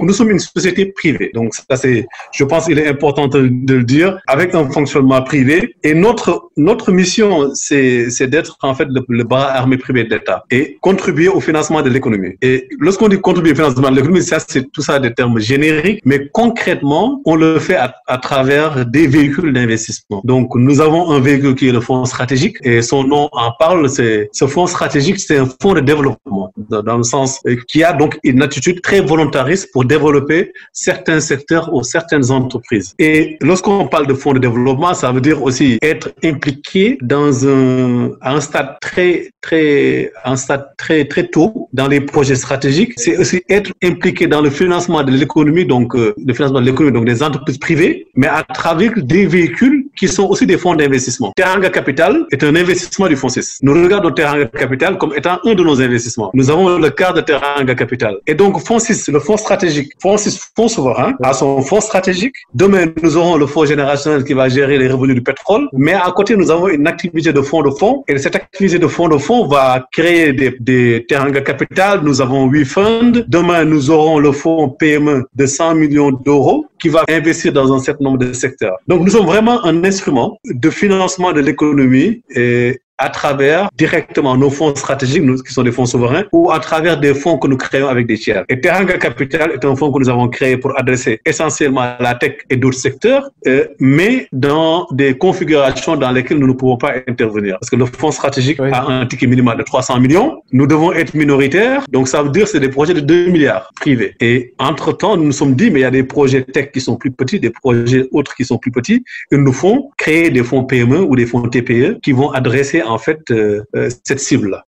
Nous sommes une société privée. Donc, ça, c'est, je pense qu'il est important de, le dire, avec un fonctionnement privé. Et notre, notre mission, c'est, c'est d'être, en fait, le, bras armé privé de l'État et contribuer au financement de l'économie. Et lorsqu'on dit contribuer au financement de l'économie, ça, c'est tout ça des termes génériques, mais concrètement, on le fait à, à travers des véhicules d'investissement. Donc, nous avons un véhicule qui est le fonds stratégique et son nom en parle, c'est, ce fonds stratégique, c'est un fonds de développement dans le sens euh, qui a donc une attitude très volontariste pour développer certains secteurs ou certaines entreprises. Et lorsqu'on parle de fonds de développement, ça veut dire aussi être impliqué dans un, un stade très, très, un stade très, très tôt dans les projets stratégiques. C'est aussi être impliqué dans le financement de l'économie, donc euh, le financement de l'économie, donc des entreprises privées, mais à travers des véhicules qui sont aussi des fonds d'investissement. Teranga Capital est un investissement du Fonds 6. Nous regardons Teranga Capital comme étant un de nos investissements. Nous avons le cadre de Teranga Capital. Et donc, Fonds 6, le fonds stratégique, Fonds 6, fonds souverain, a son fonds stratégique. Demain, nous aurons le fonds générationnel qui va gérer les revenus du pétrole. Mais à côté, nous avons une activité de fonds de fonds. Et cette activité de fonds de fonds va créer des, des Teranga Capital. Nous avons huit funds. Demain, nous aurons le fonds PME de 100 millions d'euros qui va investir dans un certain nombre de secteurs. Donc, nous sommes vraiment un instrument de financement de l'économie et à travers directement nos fonds stratégiques, qui sont des fonds souverains, ou à travers des fonds que nous créons avec des tiers. Et Teranga Capital est un fonds que nous avons créé pour adresser essentiellement la tech et d'autres secteurs, euh, mais dans des configurations dans lesquelles nous ne pouvons pas intervenir. Parce que le fonds stratégique a un ticket minimal de 300 millions. Nous devons être minoritaires, donc ça veut dire que c'est des projets de 2 milliards privés. Et entre-temps, nous nous sommes dit, mais il y a des projets tech qui sont plus petits, des projets autres qui sont plus petits. Ils nous font créer des fonds PME ou des fonds TPE qui vont adresser en fait euh, euh, cette cible-là.